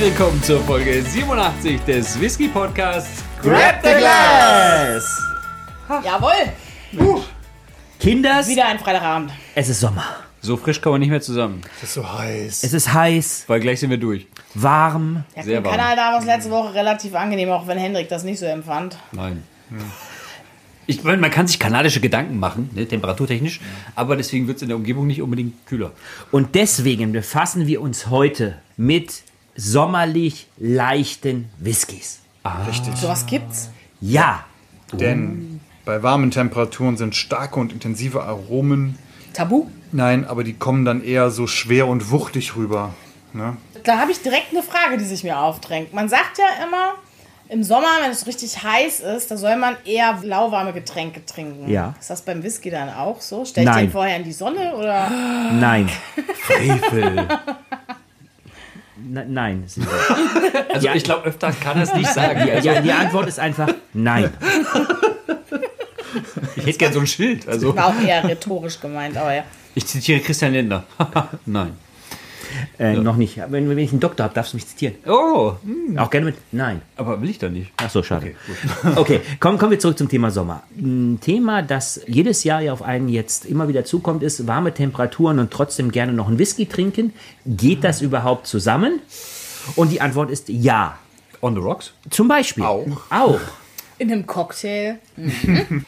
Willkommen zur Folge 87 des Whisky Podcasts Grab the Glass! Jawohl, Kinders, wieder ein Freitagabend. es ist Sommer. So frisch kommen wir nicht mehr zusammen, Das ist so heiß. Es ist heiß, weil gleich sind wir durch. warm. Ja, Sehr warm. Kanada war es letzte Woche relativ angenehm, auch wenn Hendrik das nicht so empfand. Nein. Ich meine, man kann sich kanadische Gedanken machen, ne, temperaturtechnisch, aber deswegen wird es in der Umgebung nicht unbedingt kühler. Und deswegen befassen wir uns heute mit sommerlich leichten Whiskys. Richtig. Sowas gibt's. Ja, Denn bei warmen Temperaturen sind starke und intensive Aromen. Tabu? Nein, aber die kommen dann eher so schwer und wuchtig rüber. Ne? Da habe ich direkt eine Frage, die sich mir aufdrängt. Man sagt ja immer, im Sommer, wenn es richtig heiß ist, da soll man eher lauwarme Getränke trinken. Ja. Ist das beim Whisky dann auch so? Stellt Nein. den vorher in die Sonne oder? nein. Frevel. Na, nein. Also Ja. ich glaube, öfter kann er es nicht sagen. Also, Ja, die Antwort ist einfach nein. Ich hätte gern so ein Schild. Also War auch eher rhetorisch gemeint, aber ja. ich zitiere Christian Lindner. Nein. Äh, Noch nicht. Wenn, wenn ich einen Doktor habe, darfst du mich zitieren. Oh, Auch gerne mit nein. aber will ich doch nicht. Ach so, schade. Okay, kommen, kommen wir zurück zum Thema Sommer. Ein Thema, das jedes Jahr ja auf einen jetzt immer wieder zukommt, ist warme Temperaturen und trotzdem gerne noch einen Whisky trinken. Geht das überhaupt zusammen? Und die Antwort ist ja. On the rocks. Zum Beispiel. Auch. Auch. In einem Cocktail.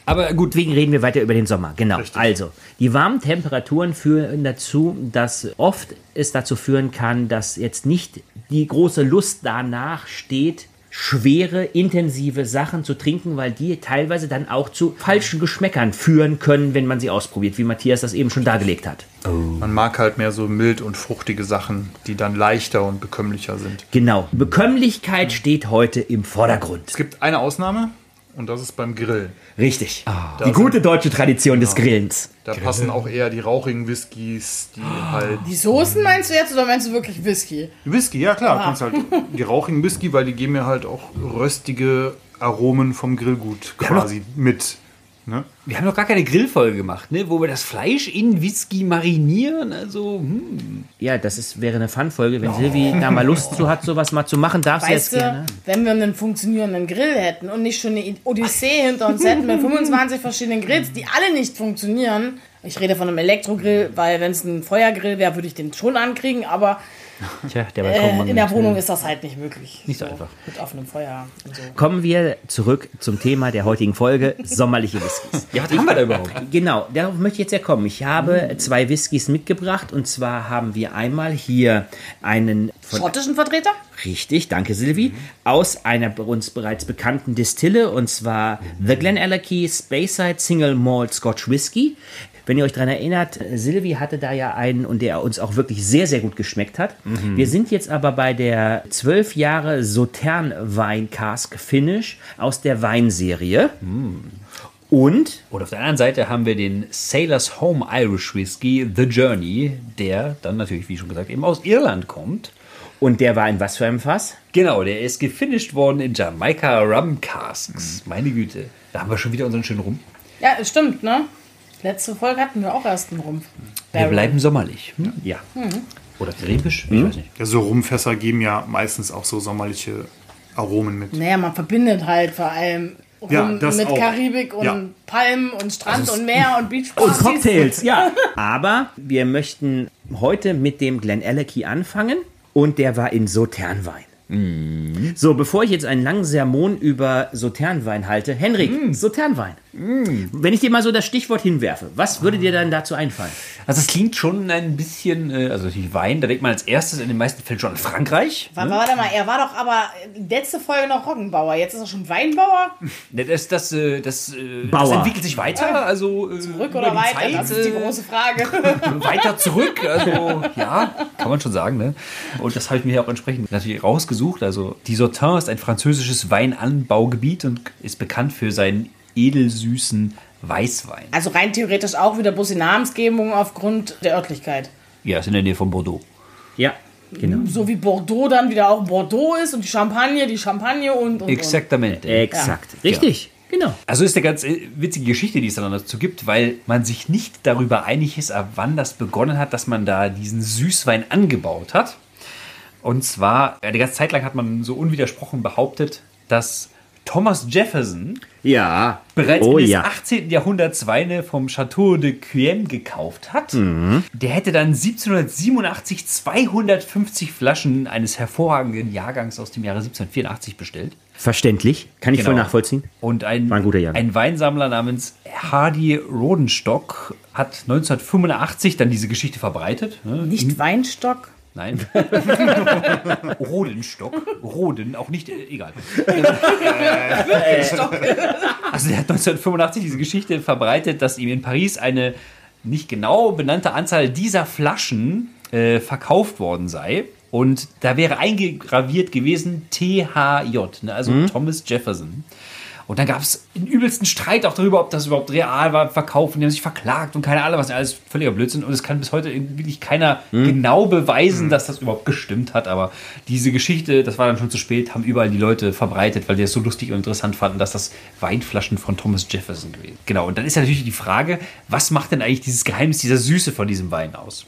Aber gut, Deswegen reden wir weiter über den Sommer. Genau. Also, die warmen Temperaturen führen dazu, dass oft es dazu führen kann, dass jetzt nicht die große Lust danach steht, schwere, intensive Sachen zu trinken, weil die teilweise dann auch zu falschen Geschmäckern führen können, wenn man sie ausprobiert, wie Matthias das eben schon dargelegt hat. Man mag halt mehr so mild und fruchtige Sachen, die dann leichter und bekömmlicher sind. Genau. Bekömmlichkeit steht heute im Vordergrund. Es gibt eine Ausnahme und das ist beim Grill. Richtig. Da die gute deutsche Tradition des Grillens. Da passen auch eher die rauchigen Whiskys, die halt. Die Soßen meinst du jetzt oder meinst du wirklich Whisky? Whisky, ja klar, du kannst halt die rauchigen Whisky, weil die geben mir halt auch röstige Aromen vom Grillgut quasi mit. Ne? Wir haben noch gar keine Grillfolge gemacht, ne? wo wir das Fleisch in Whisky marinieren. Also, hm. Ja, das ist, wäre eine Fun-Folge. Wenn Silvi da mal Lust zu hat, sowas mal zu machen, darf sie jetzt Weißt du, gerne. wenn wir einen funktionierenden Grill hätten und nicht schon eine Odyssee hinter uns hätten mit 25 verschiedenen Grills, die alle nicht funktionieren. Ich rede von einem Elektrogrill, weil wenn es ein Feuergrill wäre, würde ich den schon ankriegen, aber Tja, der äh, in der Wohnung ist das halt nicht möglich. Nicht so einfach. Mit offenem Feuer und so. Kommen wir zurück zum Thema der heutigen Folge, sommerliche Whiskys. Ja, was haben wir da überhaupt? Genau, darauf möchte ich jetzt ja kommen. Ich habe zwei Whiskys mitgebracht und zwar haben wir einmal hier einen von Schottischen Vertreter? Richtig, danke Silvi. Aus einer bei uns bereits bekannten Distille und zwar The Glenallachie Speyside Single Malt Scotch Whisky. Wenn ihr euch daran erinnert, Silvi hatte da ja einen und der uns auch wirklich sehr, sehr gut geschmeckt hat. Wir sind jetzt aber bei der 12 Jahre Sautern Wein Cask Finish aus der Weinserie. Und Und auf der anderen Seite haben wir den Sailor's Home Irish Whisky, The Journey, der dann natürlich, wie schon gesagt, eben aus Irland kommt. Und der war in was für einem Fass? Genau, der ist gefinisht worden in Jamaika Rum Casks. Meine Güte. Da haben wir schon wieder unseren schönen Rum. Ja, stimmt, ne? Letzte Folge hatten wir auch erst einen Rumpf. Wir bleiben sommerlich. Hm? Ja. Oder krepisch? Ich weiß nicht. Ja, so Rumfässer geben ja meistens auch so sommerliche Aromen mit. Naja, man verbindet halt vor allem Rum Ja, das mit auch. Karibik und Ja. Palmen und Strand und Meer und Und Beachpartys. Cocktails, ja. Aber wir möchten heute mit dem Glenallachie anfangen und der war in Sauternwein. So, bevor ich jetzt einen langen Sermon über Sauternwein halte, Henrik, Sauternwein. Wenn ich dir mal so das Stichwort hinwerfe, was würde dir dann dazu einfallen? Also es klingt schon ein bisschen, äh, also natürlich Wein, da denkt man als erstes in den meisten Fällen schon an Frankreich. Warte, warte mal, er war doch aber letzte Folge noch Roggenbauer. Jetzt ist er schon Weinbauer. Ne, Das, das, äh, das, äh, das Bauer. entwickelt sich weiter, also Zurück oder die weiter? Zeit, das ist die große Frage. weiter zurück. Also ja, kann man schon sagen. Ne? Und das habe ich mir ja auch entsprechend natürlich rausgesucht. Also die Sauternes ist ein französisches Weinanbaugebiet und ist bekannt für seinen edelsüßen Weißwein. Also rein theoretisch auch wieder bloß die Namensgebung aufgrund der Örtlichkeit. Ja, ist in der Nähe von Bordeaux. Ja, genau. So wie Bordeaux dann wieder auch Bordeaux ist und die Champagne, die Champagne und. und Exaktamente. Exakt. Richtig, genau. Also ist eine ganz äh, witzige Geschichte, die es dann dazu gibt, weil man sich nicht darüber einig ist, ab wann das begonnen hat, dass man da diesen Süßwein angebaut hat. Und zwar, eine ganze Zeit lang hat man so unwidersprochen behauptet, dass Thomas Jefferson Ja. bereits oh Ende ja. des 18. Jahrhunderts Weine vom Chateau de Cuyem gekauft hat. Mhm. Der hätte dann 1787 250 Flaschen eines hervorragenden Jahrgangs aus dem Jahre 1784 bestellt. Verständlich. Kann ich Genau. voll nachvollziehen. Und ein, War ein guter Jahrgang. ein Weinsammler namens Hardy Rodenstock hat 1985 dann diese Geschichte verbreitet. Ne? Nicht Weinstock. Nein. Rodenstock. Roden, auch nicht, äh, egal. also der hat 1985 diese Geschichte verbreitet, dass ihm in Paris eine nicht genau benannte Anzahl dieser Flaschen äh, verkauft worden sei. Und da wäre eingegraviert gewesen THJ, ne, also Thomas Jefferson. Und dann gab es einen übelsten Streit auch darüber, ob das überhaupt real war, verkauft. Und die haben sich verklagt und keine Ahnung, was alles völliger Blödsinn. Und es kann bis heute wirklich keiner genau beweisen, dass das überhaupt gestimmt hat. Aber diese Geschichte, das war dann schon zu spät, haben überall die Leute verbreitet, weil die das so lustig und interessant fanden, dass das Weinflaschen von Thomas Jefferson gewesen. Genau. Und dann ist ja natürlich die Frage, was macht denn eigentlich dieses Geheimnis dieser Süße von diesem Wein aus?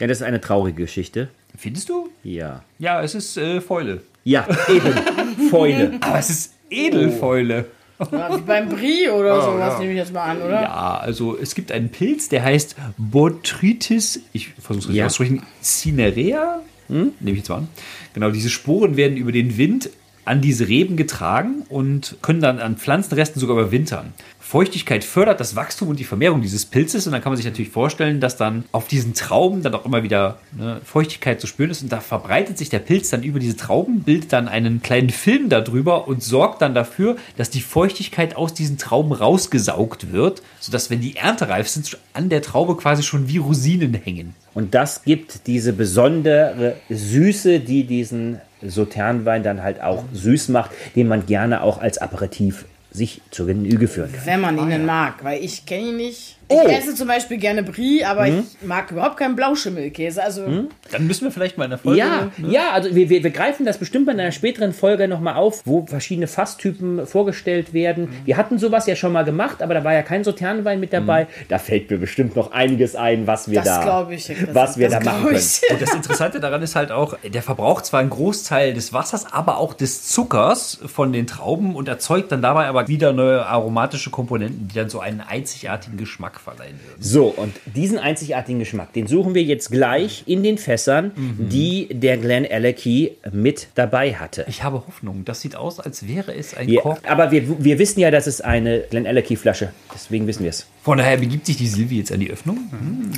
Ja, das ist eine traurige Geschichte. Findest du? Ja. Ja, es ist äh, Fäule. Ja, eben. Fäule. Aber es ist Edelfäule. Ja, wie beim Brie oder sowas, nehme ich jetzt mal an, oder? Ja, also es gibt einen Pilz, der heißt Botrytis, ich versuche es richtig Ja. auszusprechen, Cinerea, hm? nehme ich jetzt mal an. Genau, diese Sporen werden über den Wind an diese Reben getragen und können dann an Pflanzenresten sogar überwintern. Feuchtigkeit fördert das Wachstum und die Vermehrung dieses Pilzes und dann kann man sich natürlich vorstellen, dass dann auf diesen Trauben dann auch immer wieder ne, Feuchtigkeit zu spüren ist und da verbreitet sich der Pilz dann über diese Trauben, bildet dann einen kleinen Film darüber und sorgt dann dafür, dass die Feuchtigkeit aus diesen Trauben rausgesaugt wird, sodass wenn die erntereif sind, an der Traube quasi schon wie Rosinen hängen. Und das gibt diese besondere Süße, die diesen Sauternwein dann halt auch süß macht, den man gerne auch als Aperitif sich zur Genüge führen kann. Wenn man ihn denn mag, weil ich kenne ihn nicht. Oh. Ich esse zum Beispiel gerne Brie, aber ich mag überhaupt keinen Blauschimmelkäse. Also Dann müssen wir vielleicht mal in der Folge. Ja, ja, also wir, wir, wir greifen das bestimmt in einer späteren Folge nochmal auf, wo verschiedene Fasstypen vorgestellt werden. Wir hatten sowas ja schon mal gemacht, aber da war ja kein Sauternwein mit dabei. Da fällt mir bestimmt noch einiges ein, was wir das da, glaube ich. Was wir das da machen können. Und das Interessante daran ist halt auch, der verbraucht zwar einen Großteil des Wassers, aber auch des Zuckers von den Trauben und erzeugt dann dabei aber wieder neue aromatische Komponenten, die dann so einen einzigartigen Geschmack verleihen würden. So, und diesen einzigartigen Geschmack, den suchen wir jetzt gleich in den Fässern, die der Glen Alecky mit dabei hatte. Ich habe Hoffnung. Das sieht aus, als wäre es ein Ja, Kork. aber wir, wir wissen ja, dass es eine Glen Alecky Flasche. Deswegen wissen wir es. Von daher begibt sich die Silvi jetzt an die Öffnung.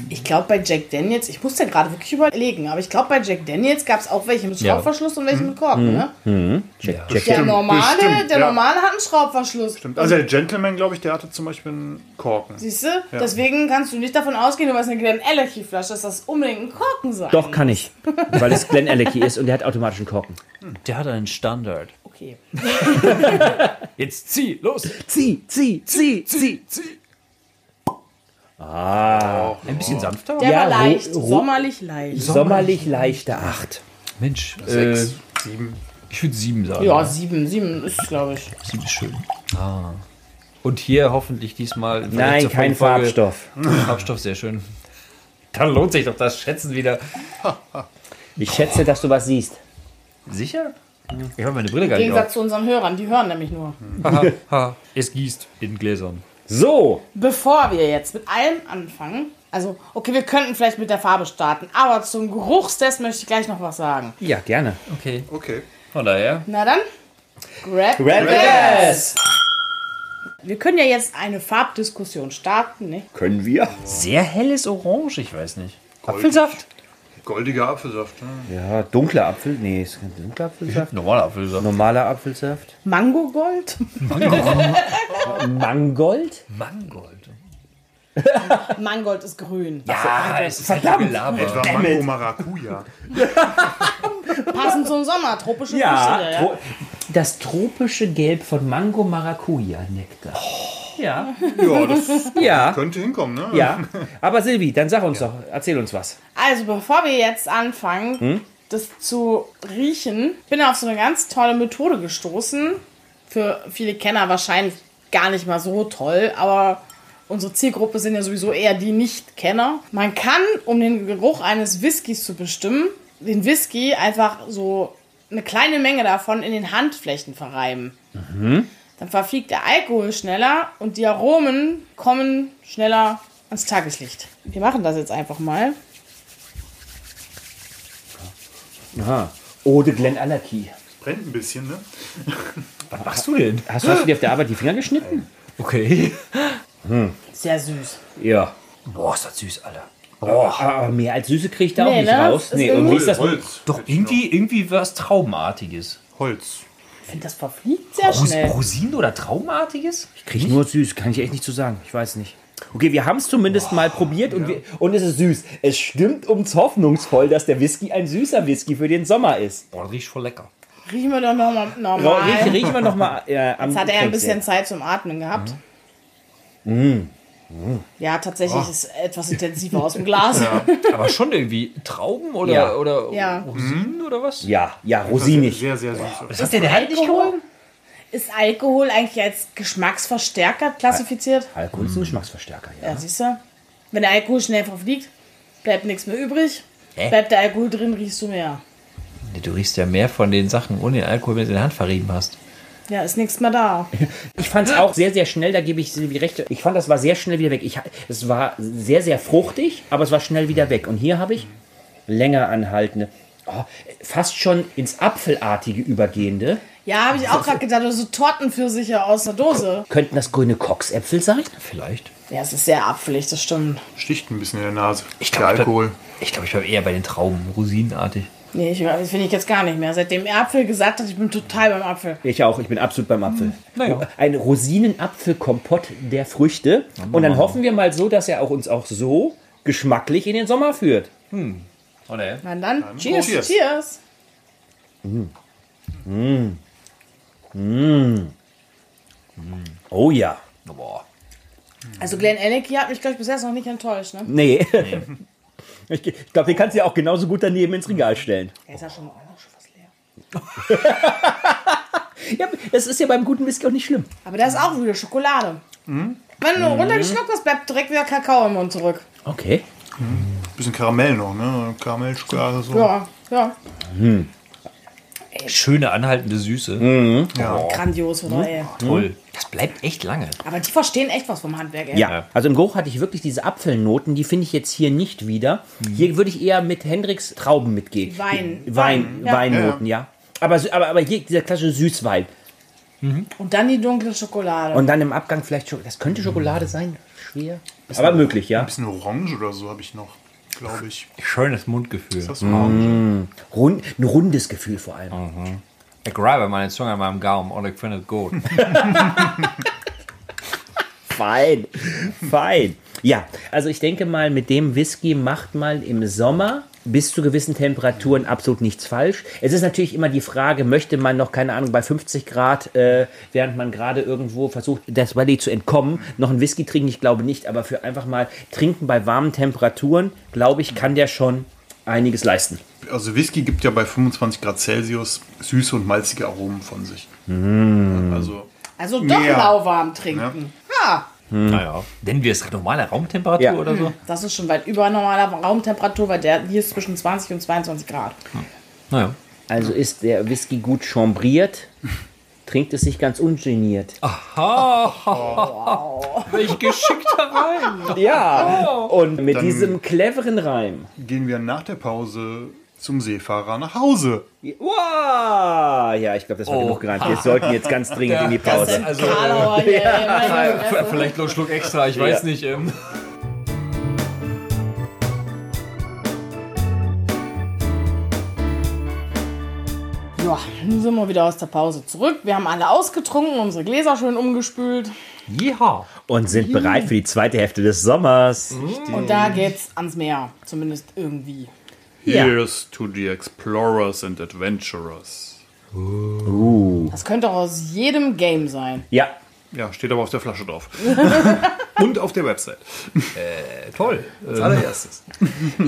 Ich glaube bei Jack Daniels, ich musste gerade wirklich überlegen, aber ich glaube bei Jack Daniels gab es auch welche mit Ja. Schraubverschluss und welche mit Korken, ne? Check, Der check. normale, bestimmt, der ja. normale hat einen Schraubverschluss. Also der Gentleman, glaube ich, der hatte zum Beispiel einen Korken. Siehst du? Deswegen kannst du nicht davon ausgehen, du hast eine Glen Alecky Flasche, dass das unbedingt ein Korken sein Doch, kann ich. Weil es Glen Alecky ist und der hat automatisch einen Korken. Der hat einen Standard. Okay. Jetzt zieh, los! Zieh, zieh, zieh, zieh. Ein bisschen sanfter. Der Ja, war leicht, sommerlich leicht. Sommerlich leichte Acht. Mensch, äh, Sechs, sieben. ich würde sieben sagen. Ja, sieben, sieben ist, glaube ich. Sieben ist schön. Ah. Und hier hoffentlich diesmal. Nein, kein Folge- Farbstoff. Farbstoff, sehr schön. Dann lohnt sich doch das Schätzen wieder. Ich schätze, dass du was siehst. Sicher? Ich habe meine Brille gar Im nicht Gegensatz auf. zu unseren Hörern, die hören nämlich nur. Es gießt in Gläsern. So, Bevor wir jetzt mit allem anfangen, also, okay, wir könnten vielleicht mit der Farbe starten, aber zum Geruchstest möchte ich gleich noch was sagen. ja, gerne. Okay. Okay. Von daher. Na dann, grab, Grab this. Wir können ja jetzt eine Farbdiskussion starten, ne? Können wir? Sehr helles Orange, ich weiß nicht. Apfelsaft? Goldiger Apfelsaft. Ne? Ja, dunkler Apfel. Nee, ist kein dunkler Apfelsaft. Normaler Apfelsaft. Normaler Apfelsaft. Mangogold? Mangold? Mangold. Mangold ist grün. Ja, es ist verdammt. Etwa. Mango Maracuja. Passend zum Sommer, tropische Ja, Früchte. tro das tropische Gelb von Mango Maracuja Nektar. Ja. Ja, das Ja. könnte hinkommen, ne? Ja. Aber Silvi, dann sag uns doch, erzähl uns was. Also, bevor wir jetzt anfangen, das zu riechen, bin auf so eine ganz tolle Methode gestoßen. Für viele Kenner wahrscheinlich gar nicht mal so toll, aber unsere Zielgruppe sind ja sowieso eher die Nicht-Kenner. Man kann, um den Geruch eines Whiskys zu bestimmen, den Whisky einfach so eine kleine Menge davon in den Handflächen verreiben. Dann verfliegt der Alkohol schneller und die Aromen kommen schneller ans Tageslicht. Wir machen das jetzt einfach mal. Aha. Ode Glen Allerkey. Brennt ein bisschen, ne? Was machst du denn? Hast, hast du dir auf der Arbeit die Finger geschnitten? Okay. Sehr süß. Ja. Boah, ist das süß, Alter. Aber mehr als Süße kriege ich da auch Nee, nicht ne? raus. Ist Nee, irgendwie- irgendwie ist das. Holz. Doch, irgendwie, irgendwie was Traubenartiges. Holz. Ich finde, das verfliegt sehr Ros schnell. Rosinen oder Traubenartiges? Kriege ich nur süß, kann ich echt nicht zu sagen. Ich weiß nicht. Okay, wir haben es zumindest mal probiert und, wir, und es ist süß. Es stimmt uns hoffnungsvoll, dass der Whisky ein süßer Whisky für den Sommer ist. Boah, das riecht voll lecker. Riechen wir doch nochmal normal. riechen wir nochmal äh, am Jetzt hat er ein bisschen. Zeit zum Atmen gehabt. Ja, tatsächlich ist es etwas intensiver aus dem Glas. Aber schon irgendwie Trauben oder, Ja. oder Ja. Rosinen oder was? Ja, ja, rosinig. Sehr, sehr süß. Was ist denn der Alkohol? Ist Alkohol eigentlich als Geschmacksverstärker klassifiziert? Alkohol ist ein Geschmacksverstärker, ja. Ja, siehst du? Wenn der Alkohol schnell verfliegt, bleibt nichts mehr übrig. Hä? Bleibt der Alkohol drin, riechst du mehr. Du riechst ja mehr von den Sachen ohne den Alkohol, wenn du in der Hand verrieben hast. Ja, ist nichts mehr da. Ich fand es auch sehr, sehr schnell, da gebe ich Silvi recht. Ich fand, das war sehr schnell wieder weg. Ich, es war sehr, sehr fruchtig, aber es war schnell wieder weg. Und hier habe ich länger anhaltende, oh, fast schon ins Apfelartige übergehende. Ja, habe ich auch gerade gedacht, so Tortenpfirsiche aus der Dose. Könnten das grüne Coxäpfel sein? Vielleicht. Ja, es ist sehr apfelig, das stimmt. Sticht ein bisschen in der Nase. Ich der Alkohol. Ich glaube, ich war eher bei den Trauben, rosinenartig. Nee, ich, das finde ich jetzt gar nicht mehr. Seitdem er Apfel gesagt hat, ich bin total beim Apfel. Ich auch, ich bin absolut beim Apfel. Naja. Ein Rosinenapfelkompott der Früchte. Und dann hoffen wir mal so, dass er auch uns auch so geschmacklich in den Sommer führt. Oder? Na dann, cheers, Cheers. cheers. Oh ja. Boah. Also Glenn Ellicky hat mich, glaube ich, bis jetzt noch nicht enttäuscht, ne? Nee. Ich, ich glaube, den kannst du ja auch genauso gut daneben ins Regal stellen. Er ist ja schon, auch schon fast leer. Ja, das ist ja beim guten Whisky auch nicht schlimm. Aber da ist auch wieder Schokolade. Wenn du runtergeschluckt hast, bleibt direkt wieder Kakao im Mund zurück. Okay. Bisschen Karamell noch, ne? Karamellschokolade so. Ja, ja. Schöne anhaltende Süße. Mhm. Grandios, oder ey. Toll. Das bleibt echt lange. Aber die verstehen echt was vom Handwerk, ey. Ja, also im Geruch hatte ich wirklich diese Apfelnoten, die finde ich jetzt hier nicht wieder. Hier würde ich eher mit Hendricks Trauben mitgehen. Wein. Wein, Wein, ja. Weinnoten, ja. Aber, sü- aber, aber hier dieser klassische Süßwein. Und dann die dunkle Schokolade. Und dann im Abgang vielleicht, Schok- das könnte Schokolade sein, schwer. Aber möglich, ja. Ein bisschen Orange oder so habe ich noch, glaube ich. Schönes Mundgefühl. Ist das Orange? Rund, ein rundes Gefühl vor allem. Ich reibe meine Zunge an meinem Gaumen und ich finde es gut. Fein, fein. Ja, also ich denke mal, mit dem Whisky macht man im Sommer bis zu gewissen Temperaturen absolut nichts falsch. Es ist natürlich immer die Frage, möchte man noch, keine Ahnung, bei 50 Grad, äh, während man gerade irgendwo versucht, das Valley zu entkommen, noch einen Whisky trinken? Ich glaube nicht, aber für einfach mal trinken bei warmen Temperaturen, glaube ich, kann der schon einiges leisten. Also Whisky gibt ja bei 25 Grad Celsius süße und malzige Aromen von sich. Also also doch Mehr. lauwarm trinken. Ja. Naja. Nennen wir es normale Raumtemperatur Ja. oder so? Das ist schon weit über normaler Raumtemperatur, weil der hier ist zwischen 20 und 22 Grad. Naja. Also ist der Whisky gut chambriert, trinkt es sich ganz ungeniert. Welch geschickter Reim. Ja, und mit Dann- diesem cleveren Reim. gehen wir nach der Pause zum Seefahrer nach Hause. Wow! Ja, ich glaube, das war Oh. genug gerannt. Wir sollten jetzt ganz dringend in die Pause. Also, Karlauer Fresse. Vielleicht noch einen Schluck extra, ich weiß nicht. Ähm. Ja, nun sind wir wieder aus der Pause zurück. Wir haben alle ausgetrunken, unsere Gläser schön umgespült. Ja. Und sind bereit für die zweite Hälfte des Sommers. Und da geht's ans Meer. Zumindest irgendwie. Ja. Here's to the explorers and adventurers. Das könnte auch aus jedem Game sein. Ja, Ja, steht aber auf der Flasche drauf. Und auf der Website. Toll. Als allererstes.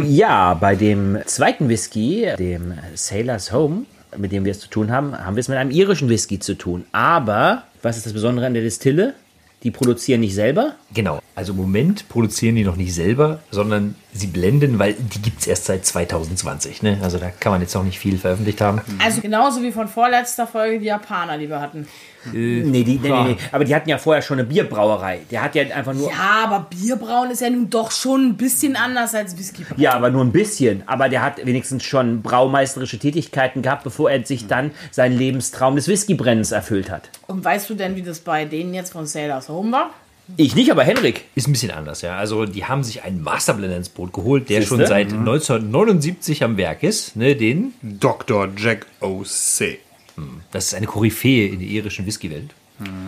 ja, bei dem zweiten Whisky, dem Sailor's Home, mit dem wir es zu tun haben, haben wir es mit einem irischen Whisky zu tun. Aber, was ist das Besondere an der Distille? Die produzieren nicht selber. Genau. Also im Moment produzieren die noch nicht selber, sondern sie blenden, weil die gibt es erst seit 2020. Ne? Also da kann man jetzt noch nicht viel veröffentlicht haben. Also genauso wie von vorletzter Folge die Japaner, die wir hatten. Nee, die, nee, nee, nee. Aber die hatten ja vorher schon eine Bierbrauerei. Der hat ja einfach nur. Ja, aber Bierbrauen ist ja nun doch schon ein bisschen anders als Whisky. Ja, aber nur ein bisschen. Aber der hat wenigstens schon braumeisterische Tätigkeiten gehabt, bevor er sich dann seinen Lebenstraum des Whiskybrennens erfüllt hat. Und weißt du denn, wie das bei denen jetzt von Sailors Home war? Ich nicht, aber Henrik. Ist ein bisschen anders, ja. Also die haben sich einen Masterblender ins Boot geholt, der Siehste? schon seit 1979 am Werk ist. Ne, den, Dr. Jack O.C. das ist eine Koryphäe in der irischen Whiskywelt.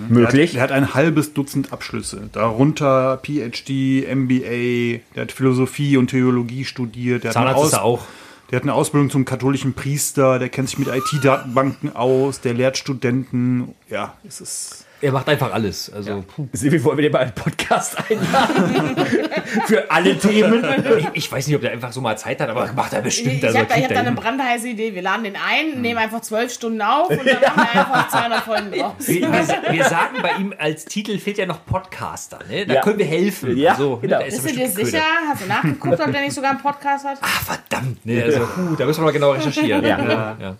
Möglich. Er hat ein halbes Dutzend Abschlüsse, darunter PhD, MBA, der hat Philosophie und Theologie studiert. Der hat, eine Zahnarzt ist Aus- er auch. der hat eine Ausbildung zum katholischen Priester, der kennt sich mit IT-Datenbanken aus, der lehrt Studenten. Ja, es ist. Er macht einfach alles. Also puh. Silvi, wollen wir den mal einen Podcast einladen? Für alle Themen. ich, ich weiß nicht, ob der einfach so mal Zeit hat, aber macht er bestimmt. Ich also habe ich hab da eine brandheiße Idee. Wir laden den ein, nehmen einfach zwölf Stunden auf und dann machen wir einfach 200 Folgen draus. wir, wir, wir sagen bei ihm als Titel fehlt ja noch Podcaster. Ne? Da Ja. können wir helfen. Ja, so, genau. ne? da ist er Bist du dir sicher? Köder. Hast du nachgeguckt, ob der nicht sogar einen Podcast hat? Ah, verdammt. Ne? Also, puh, da müssen wir mal genau recherchieren. Ja. Ja, ja.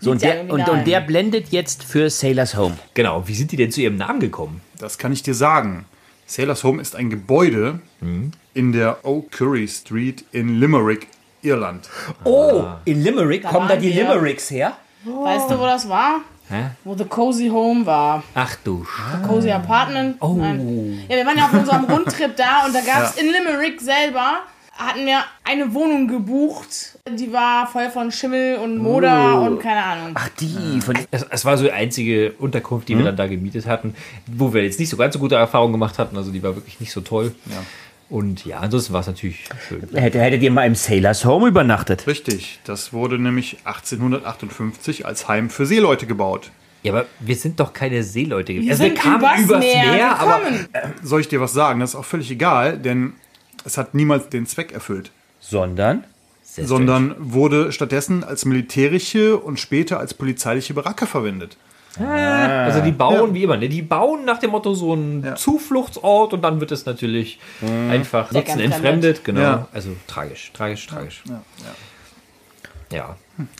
So, und, ja der, und, und der blendet jetzt für Sailor's Home. Genau. Wie sind die denn zu ihrem Namen gekommen? Das kann ich dir sagen. Sailor's Home ist ein Gebäude in der O'Curry Street in Limerick, Irland. Oh, in Limerick kommen da die wir. Limericks her? Weißt du, wo das war? Hä? Wo The Cozy Home war. Ach du Sch Cozy Apartment. Oh. Nein. Ja, wir waren ja auf unserem Rundtrip da und da gab es in Limerick selber, hatten wir eine Wohnung gebucht. Die war voll von Schimmel und Moder und keine Ahnung. Ach, die. Von, Es, es war so die einzige Unterkunft, die wir dann da gemietet hatten, wo wir jetzt nicht so ganz so gute Erfahrungen gemacht hatten. Also die war wirklich nicht so toll. Und ja, ansonsten war es natürlich schön. hätte, hättet ihr mal im Sailor's Home übernachtet? Richtig, das wurde nämlich 1858 als Heim für Seeleute gebaut. Ja, aber wir sind doch keine Seeleute gewesen. Wir Also sind übers, übers Meer, aber gekommen. Soll ich dir was sagen? Das ist auch völlig egal, denn es hat niemals den Zweck erfüllt. Sondern? Sondern wurde stattdessen als militärische und später als polizeiliche Baracke verwendet. Also die bauen wie immer, ne? Die bauen nach dem Motto so einen Ja. Zufluchtsort und dann wird es natürlich einfach nutzen entfremdet. Genau. Ja. Also tragisch, tragisch, tragisch. Ja.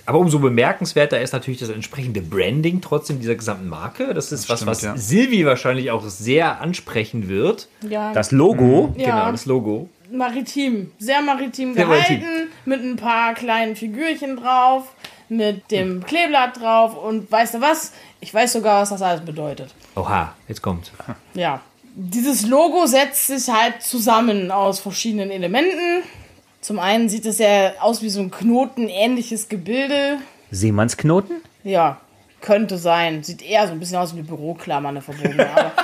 Aber umso bemerkenswerter ist natürlich das entsprechende Branding trotzdem dieser gesamten Marke. Das ist was, stimmt, was ja. Silvi wahrscheinlich auch sehr ansprechen wird. Ja, Das Logo? ja. Genau, das Logo. Maritim. Sehr maritim gehalten, maritim. mit ein paar kleinen Figürchen drauf, mit dem Kleeblatt drauf und weißt du was? Ich weiß sogar, was das alles bedeutet. Oha, jetzt kommt. Ja. Dieses Logo setzt sich halt zusammen aus verschiedenen Elementen. Zum einen sieht es ja aus wie so ein knotenähnliches Gebilde. Seemannsknoten? Ja, könnte sein. Sieht eher so ein bisschen aus wie eine Büroklammer, eine verbogene. Aber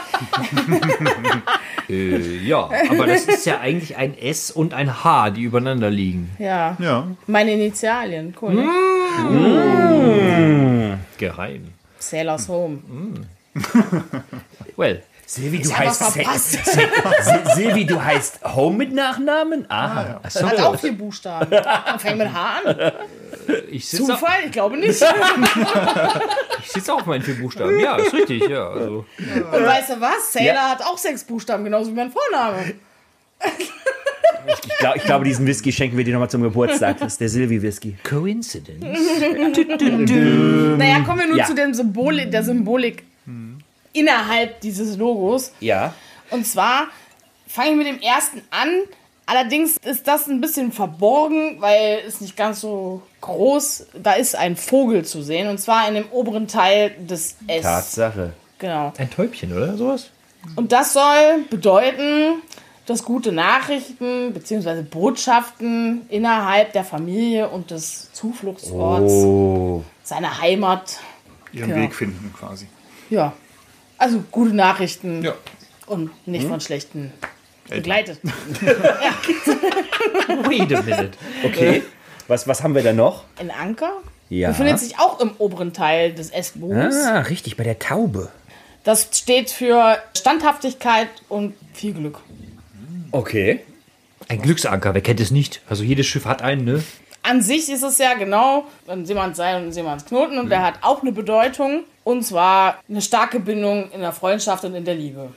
Äh, ja, aber das ist ja eigentlich ein S und ein H, die übereinander liegen. ja, Ja, meine Initialien. Cool, ne? Geheim. Sailor's Home. Well, Silvi, du was heißt verpasst. Silvi, du heißt Home mit Nachnamen? Aha. Das hat auch vier Buchstaben. Fängt mit H an. Ich sitze Zufall? Ich glaube nicht. ich sitz auch auf meinen vier Buchstaben. Ja, ist richtig, ja. Also. Und weißt du was? Sailor hat auch sechs Buchstaben, genauso wie mein Vorname. Ich, glaub, ich glaube, diesen Whisky schenken wir dir nochmal zum Geburtstag. Das ist der Silvi-Whisky. Coincidence? Naja, kommen wir nun Ja. zu dem Symbolik, der Symbolik innerhalb dieses Logos. Ja. Und zwar fange ich mit dem ersten an. Allerdings ist das ein bisschen verborgen, weil es nicht ganz so groß. Da ist ein Vogel zu sehen und zwar in dem oberen Teil des S. Tatsache. Genau. Ein Täubchen, oder sowas? Und das soll bedeuten, dass gute Nachrichten bzw. Botschaften innerhalb der Familie und des Zufluchtsorts, Oh. seiner Heimat, ihren Ja. Weg finden quasi. ja, also gute Nachrichten Ja. und nicht von schlechten begleitet. Wait a minute. Okay. Was, was haben wir da noch? Ein Anker Ja. befindet sich auch im oberen Teil des S-Bogens. Ah, richtig, bei der Taube. Das steht für Standhaftigkeit und viel Glück. Okay. Ein Glücksanker, wer kennt es nicht? Also jedes Schiff hat einen, ne? An sich ist es ja genau ein Seemannsseil und ein Seemannsknoten und der hat auch eine Bedeutung. Und zwar eine starke Bindung in der Freundschaft und in der Liebe.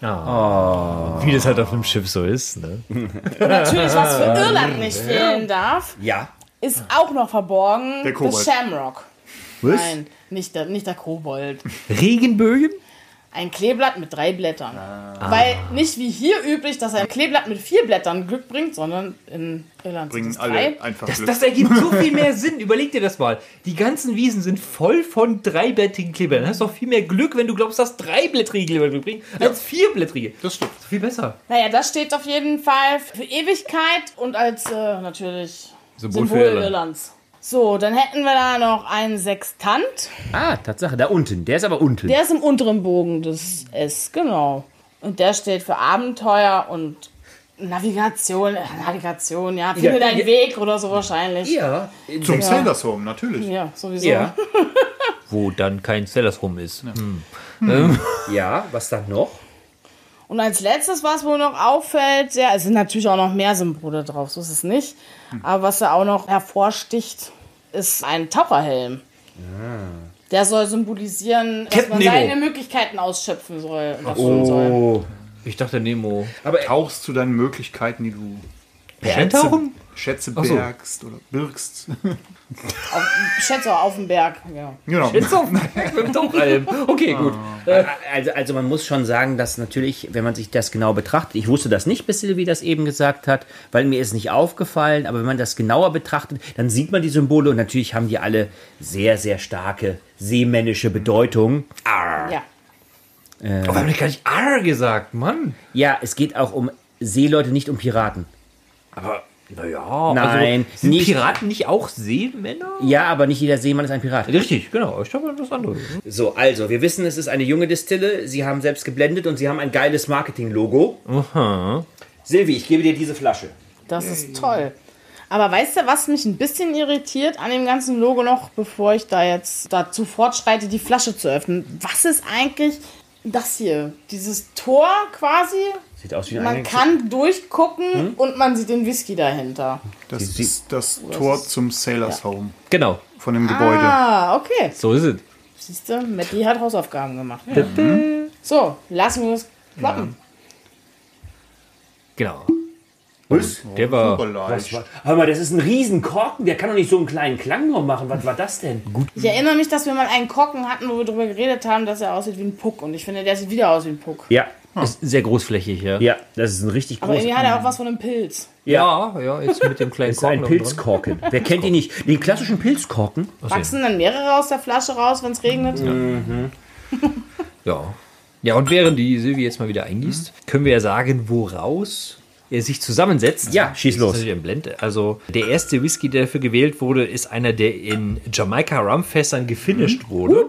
Wie das halt auf einem Schiff so ist. Ne? Und natürlich, was für Irland nicht fehlen darf, Ja. Ist auch noch verborgen. Der Kobold. Das Shamrock. Was? Nein, nicht der, nicht der Kobold. Regenbögen? Ein Kleeblatt mit drei Blättern. Weil nicht wie hier üblich, dass ein Kleeblatt mit vier Blättern Glück bringt, sondern in Irland sind Bringen es alle drei. einfach Das, Glück. das ergibt so viel mehr Sinn. Überleg dir das mal. Die ganzen Wiesen sind voll von dreiblättrigen Klebern. Du hast doch viel mehr Glück, wenn du glaubst, dass dreiblättrige Kleber Glück bringen, als vierblättrige. Das stimmt. Viel besser. Naja, das steht auf jeden Fall für Ewigkeit und als äh, natürlich Symbol Symbol, für Irland. Irlands. So, dann hätten wir da noch einen Sextant. Ah, Tatsache, da unten. Der ist aber unten. Der ist im unteren Bogen des S, genau. Und der steht für Abenteuer und Navigation. Äh, Navigation, ja. Finde Ja, deinen ja. Weg oder so wahrscheinlich. ja. Zum Sailors Home, natürlich. Ja, sowieso. Ja. Wo dann kein Sellers rum ist. Hm. Ja, was dann noch? Und als letztes, was wohl noch auffällt, sehr, es sind natürlich auch noch mehr Symbole drauf, so ist es nicht. Aber was da auch noch hervorsticht, ist ein Taucherhelm. Der soll symbolisieren, dass Captain man Nemo. seine Möglichkeiten ausschöpfen soll. und erfüllen soll. Oh. Ich dachte Nemo. Aber Tauchst zu deinen Möglichkeiten, die du Eintauchen? Schätze Ach so. bergst oder birgst. Auf, schätze auf dem Berg. Ja. genau. Jetzt auf mit dem Tauchalm. Okay, gut. Also, also man muss schon sagen, dass natürlich, wenn man sich das genau betrachtet, ich wusste das nicht, bis Silvi das eben gesagt hat, weil mir ist nicht aufgefallen, aber wenn man das genauer betrachtet, dann sieht man die Symbole und natürlich haben die alle sehr, sehr starke seemännische Bedeutung. ja. Aber habe ich gar nicht R gesagt, Mann. Ja, es geht auch um Seeleute, nicht um Piraten. Aber, naja. Nein, also, sind nicht- Piraten nicht auch Seemänner? Ja, aber nicht jeder Seemann ist ein Pirat. Richtig, genau. Ich glaube, das andere. So, also, wir wissen, es ist eine junge Distille. Sie haben selbst geblendet und sie haben ein geiles Marketing-Logo. Silvi, ich gebe dir diese Flasche. Das ist toll. Aber weißt du, was mich ein bisschen irritiert an dem ganzen Logo noch, bevor ich da jetzt dazu fortschreite, die Flasche zu öffnen? Was ist eigentlich das hier? Dieses Tor quasi? Sieht aus wie ein Man Eingangs- kann durchgucken und man sieht den Whisky dahinter. Das Sie- ist das Tor zum Sailors Home Genau. von dem Gebäude. Ah, okay. So ist es. Siehst du, Matti hat Hausaufgaben gemacht. So, lassen wir es kloppen. Genau. Was? Der war. Super leicht. Was war? Hör mal, das ist ein Riesenkorken. Der kann doch nicht so einen kleinen Klang nur machen. Was war das denn? Gut. Ich erinnere mich, dass wir mal einen Korken hatten, wo wir darüber geredet haben, dass er aussieht wie ein Puck. Und ich finde, der sieht wieder aus wie ein Puck. Ja, Ist sehr großflächig, ja. ja, das ist ein richtig Aber großer. irgendwie hat er auch was von einem Pilz. Ja, ja, jetzt mit dem kleinen Das ist ein noch dran. Pilzkorken. Wer kennt ihn nicht? Den klassischen Pilzkorken? Wachsen dann mehrere aus der Flasche raus, wenn es regnet? Ja. Ja, und während die Silvi jetzt mal wieder eingießt, können wir ja sagen, woraus er sich zusammensetzt. Ja, schieß Das los. ist natürlich ein Blend. Also der erste Whisky, der dafür gewählt wurde, ist einer, der in Jamaika Rumfässern gefinisht wurde.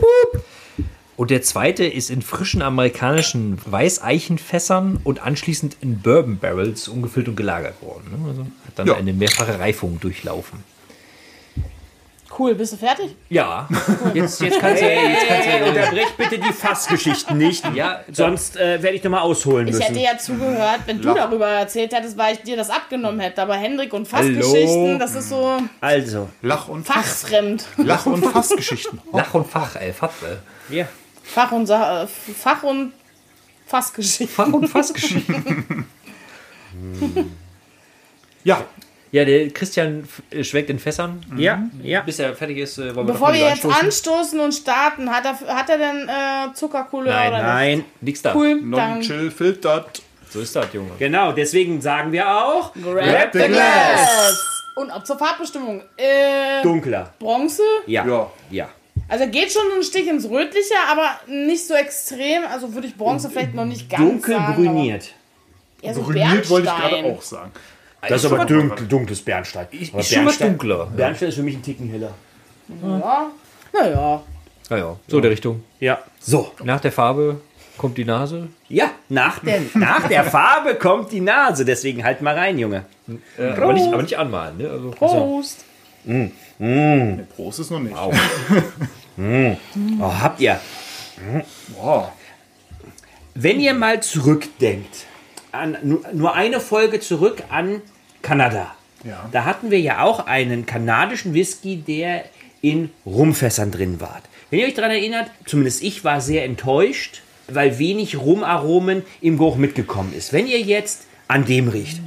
Und der zweite ist in frischen amerikanischen Weißeichenfässern und anschließend in Bourbon Barrels umgefüllt und gelagert worden. ne? Also hat dann Ja. eine mehrfache Reifung durchlaufen. Cool, bist du fertig? Ja, jetzt, jetzt kannst du jetzt kannst Hey, du unterbrech bitte die Fassgeschichten nicht. Ja, Sonst äh, werde ich nochmal ausholen Ich müssen. hätte ja zugehört, wenn du darüber erzählt hättest, weil ich dir das abgenommen hätte. Aber Hendrik und Fassgeschichten, Hallo? das ist so Also, Lach- und Fass, fachfremd. Lach- und Fassgeschichten. Lach und Fach, ey, Fatwe. ja. Fach und, Sa äh, Fach und Fassgeschichten. Fach und Fassgeschichten. Ja, Ja, der Christian äh, schwelgt in Fässern. Ja, ja. Bis er fertig ist, äh, wollen wir Bevor wir jetzt anstoßen. anstoßen und starten, hat er, hat er denn äh, Zuckerkohle Nein, oder Nein, Nix da. nicht? Cool, dann non-chill filtert. So ist das, Junge. genau, deswegen sagen wir auch grab the the glass. glass. Und ab zur Farbbestimmung. Äh, dunkler. Bronze? Ja. Ja. ja. Also geht schon ein Stich ins Rötliche, aber nicht so extrem. Also würde ich Bronze vielleicht noch nicht ganz Dunkel sagen. brüniert. aber Eher so Brüniert wollte ich gerade Bernstein. auch sagen. Das ist aber dunkel, dunkles Bernstein. Aber Ist schon mal dunkler. Bernstein ist für mich ein Ticken heller. Ja. Naja. Ja, ja. So der Richtung. Ja. So. Nach der Farbe kommt die Nase. Ja, nach der, nach der Farbe kommt die Nase. Deswegen halt mal rein, Junge. Äh, aber, nicht, aber nicht anmalen. Ne? Also, Prost. Prost ist noch nicht. Oh, habt ihr. Boah. Wenn ihr mal zurückdenkt, an, nur, nur eine Folge zurück an Kanada. Ja. Da hatten wir ja auch einen kanadischen Whisky, der in Rumfässern drin war. Wenn ihr euch daran erinnert, zumindest ich war sehr enttäuscht, weil wenig Rumaromen im Geruch mitgekommen ist. Wenn ihr jetzt an dem riecht,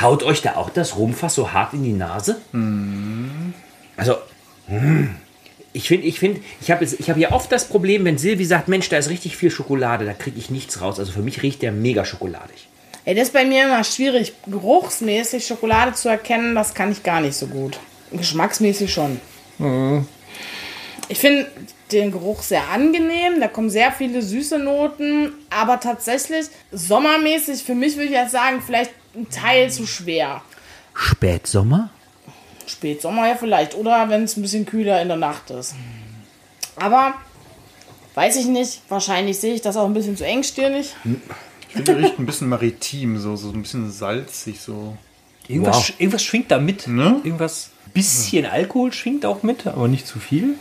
haut euch da auch das Rumfass so hart in die Nase? Also, mm. ich finde, ich finde, ich habe ich habe ja oft das Problem, wenn Silvi sagt, Mensch, da ist richtig viel Schokolade, da kriege ich nichts raus. Also für mich riecht der mega schokoladig. Ey, das ist bei mir immer schwierig, geruchsmäßig Schokolade zu erkennen, das kann ich gar nicht so gut. Geschmacksmäßig schon. Ich finde den Geruch sehr angenehm, da kommen sehr viele süße Noten, aber tatsächlich sommermäßig, für mich würde ich jetzt sagen, vielleicht ein Teil zu schwer. Spätsommer? Spätsommer ja vielleicht, oder wenn es ein bisschen kühler in der Nacht ist. Aber weiß ich nicht, wahrscheinlich sehe ich das auch ein bisschen zu engstirnig. Ich finde, der riecht ein bisschen maritim, so, so ein bisschen salzig, so. Irgendwas, Wow. irgendwas schwingt da mit. Ne? Irgendwas, bisschen Alkohol schwingt auch mit, aber nicht zu viel.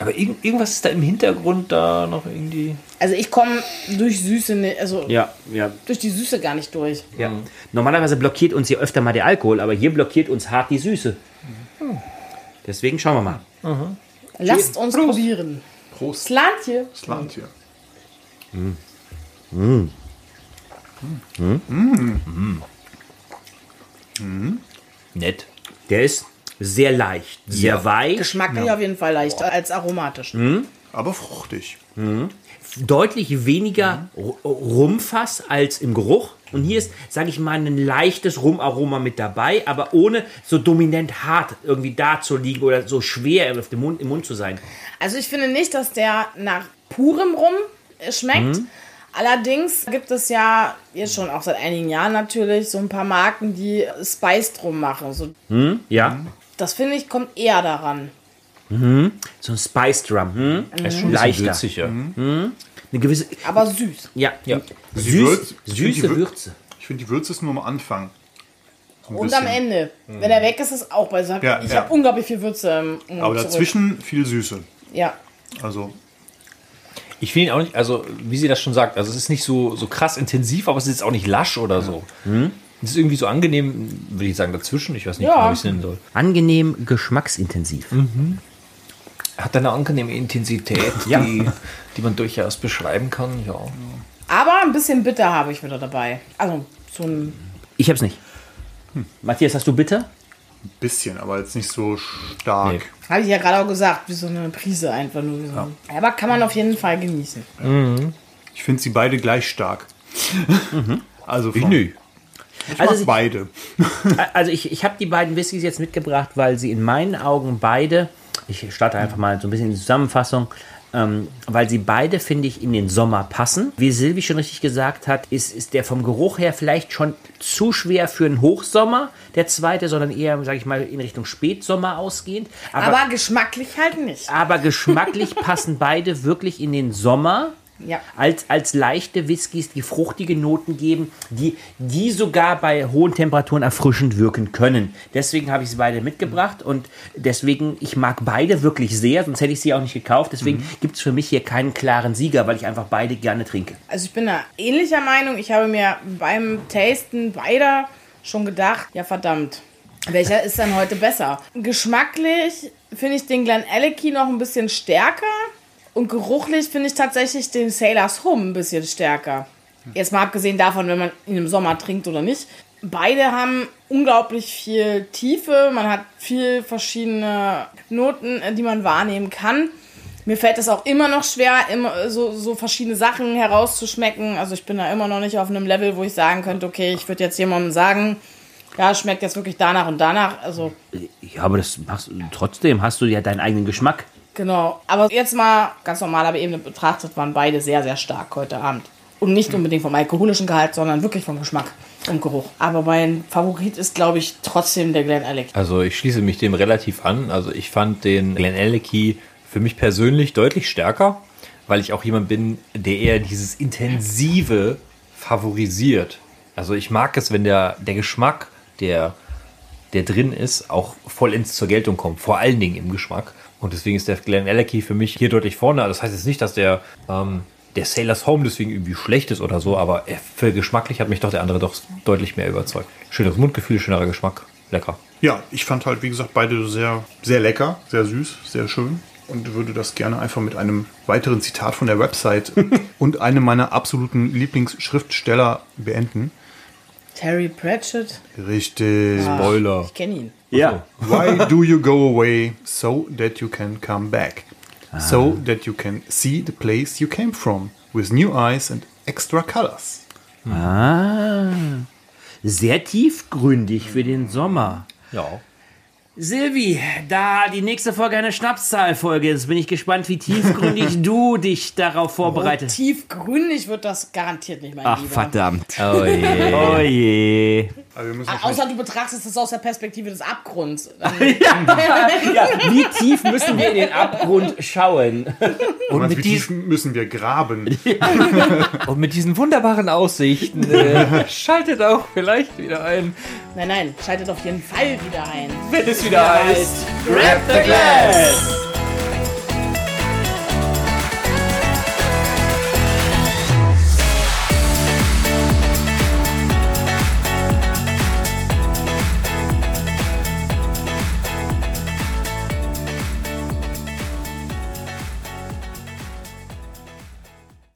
Aber irgend, irgendwas ist da im Hintergrund da noch irgendwie. Also ich komme durch Süße, ni- also Ja, ja. durch die Süße gar nicht durch. ja. Normalerweise blockiert uns hier öfter mal der Alkohol, aber hier blockiert uns hart die Süße. Deswegen schauen wir mal. Lasst uns probieren. Prost. Slantje. Slantje. Nett. Der ist sehr leicht, sehr Ja. weich, Geschmacklich auf jeden Fall leichter als aromatisch. Aber fruchtig. deutlich weniger Ru- Rumfass als im Geruch. Und hier ist, sage ich mal, ein leichtes Rumaroma mit dabei, aber ohne so dominant hart irgendwie da zu liegen oder so schwer auf dem Mund, im Mund zu sein. Also ich finde nicht, dass der nach purem Rum schmeckt. Allerdings gibt es ja jetzt schon auch seit einigen Jahren natürlich so ein paar Marken, die Spiced Rum machen. So, Ja, das finde ich kommt eher daran. so ein Spice Drum. Hm? Er ist schon Leichter. Leichter. sicher. Eine gewisse, Aber süß. ja, Ja. Süß, Würz- ich finde, die süße Wür- Würze. Ich finde, die Würze ist nur am Anfang. So ein Und am bisschen. Ende, wenn er weg ist, ist auch bei. Ich habe Ja, ja. unglaublich viel Würze im Mund Aber zurück. dazwischen viel Süße. Ja. Also, Ich finde ihn auch nicht, also wie sie das schon sagt, also es ist nicht so, so krass intensiv, aber es ist auch nicht lasch oder so. Es ist irgendwie so angenehm, würde ich sagen, dazwischen. Ich weiß nicht, Ja. wie ich es nennen soll. Angenehm geschmacksintensiv. Hat eine angenehme Intensität, Ja. die, die man durchaus beschreiben kann. Ja. Aber ein bisschen bitter habe ich wieder dabei. Also so ein. Ich hab's nicht. Matthias, hast du bitter? ein bisschen, aber jetzt nicht so stark. Nee. Habe ich ja gerade auch gesagt, wie so eine Prise einfach nur. So ein, aber kann man auf jeden Fall genießen. Ich finde sie beide gleich stark. Also, Ich von, nö. Ich Also beide. Also ich, ich habe die beiden Whiskys jetzt mitgebracht, weil sie in meinen Augen beide, ich starte einfach mal so ein bisschen in die Zusammenfassung, ähm, weil sie beide, finde ich, in den Sommer passen. Wie Silvi schon richtig gesagt hat, ist, ist der vom Geruch her vielleicht schon zu schwer für einen Hochsommer, der zweite, sondern eher, sage ich mal, in Richtung Spätsommer ausgehend. Aber, geschmacklich halt nicht. Aber geschmacklich passen beide wirklich in den Sommer. Ja. Als, als leichte Whiskys, die fruchtige Noten geben, die, die sogar bei hohen Temperaturen erfrischend wirken können. Deswegen habe ich sie beide mitgebracht und deswegen, ich mag beide wirklich sehr, sonst hätte ich sie auch nicht gekauft. Deswegen gibt es für mich hier keinen klaren Sieger, weil ich einfach beide gerne trinke. Also ich bin da ähnlicher Meinung. Ich habe mir beim Tasten beider schon gedacht, ja verdammt, welcher ist denn heute besser? Geschmacklich finde ich den Glen Alecky noch ein bisschen stärker und geruchlich finde ich tatsächlich den Sailor's Home ein bisschen stärker. Jetzt mal abgesehen davon, wenn man ihn im Sommer trinkt oder nicht. Beide haben unglaublich viel Tiefe, man hat viel verschiedene Noten, äh, die man wahrnehmen kann. Mir fällt es auch immer noch schwer, immer so, so verschiedene Sachen herauszuschmecken. Also ich bin da immer noch nicht auf einem Level, wo ich sagen könnte, okay, ich würde jetzt jemandem sagen, ja, schmeckt jetzt wirklich danach und danach. Also Ja, aber das machst, trotzdem hast du ja deinen eigenen Geschmack. Genau. Aber jetzt mal ganz normal aber Ebene betrachtet, waren beide sehr, sehr stark heute Abend. Und nicht unbedingt vom alkoholischen Gehalt, sondern wirklich vom Geschmack und Geruch. Aber mein Favorit ist, glaube ich, trotzdem der Glen Alec. Also ich schließe mich dem relativ an. Also ich fand den Glen Alecky für mich persönlich deutlich stärker, weil ich auch jemand bin, der eher dieses Intensive favorisiert. Also ich mag es, wenn der, der Geschmack, der, der drin ist, auch vollends zur Geltung kommt. Vor allen Dingen im Geschmack. Und deswegen ist der Glen Alecky für mich hier deutlich vorne. Das heißt jetzt nicht, dass der, ähm, der Sailor's Home deswegen irgendwie schlecht ist oder so, aber er- für geschmacklich hat mich doch der andere doch deutlich mehr überzeugt. Schöneres Mundgefühl, schönerer Geschmack. Lecker. Ja, ich fand halt, wie gesagt, beide sehr, sehr lecker, sehr süß, sehr schön. und würde das gerne einfach mit einem weiteren Zitat von der Website und einem meiner absoluten Lieblingsschriftsteller beenden. Terry Pratchett. Richtig. Spoiler. Ich kenne ihn. Ja. Why do you go away so that you can come back? So that you can see the place you came from with new eyes and extra colors. Ah. Sehr tiefgründig für den Sommer. Ja. Silvi, da die nächste Folge eine Schnapszahlfolge ist, bin ich gespannt, wie tiefgründig du dich darauf vorbereitest. Tiefgründig wird das garantiert nicht, mein Ach, Lieber. verdammt. Oh je. Oh je. Ah, Außer du betrachtest es aus der Perspektive des Abgrunds. Dann Ja, wie tief müssen wir in den Abgrund schauen? und mit wie tief müssen wir graben? Und mit diesen wunderbaren Aussichten äh, schaltet auch vielleicht wieder ein, nein, nein, schaltet auf jeden Fall wieder ein. wenn es wieder grab the glass!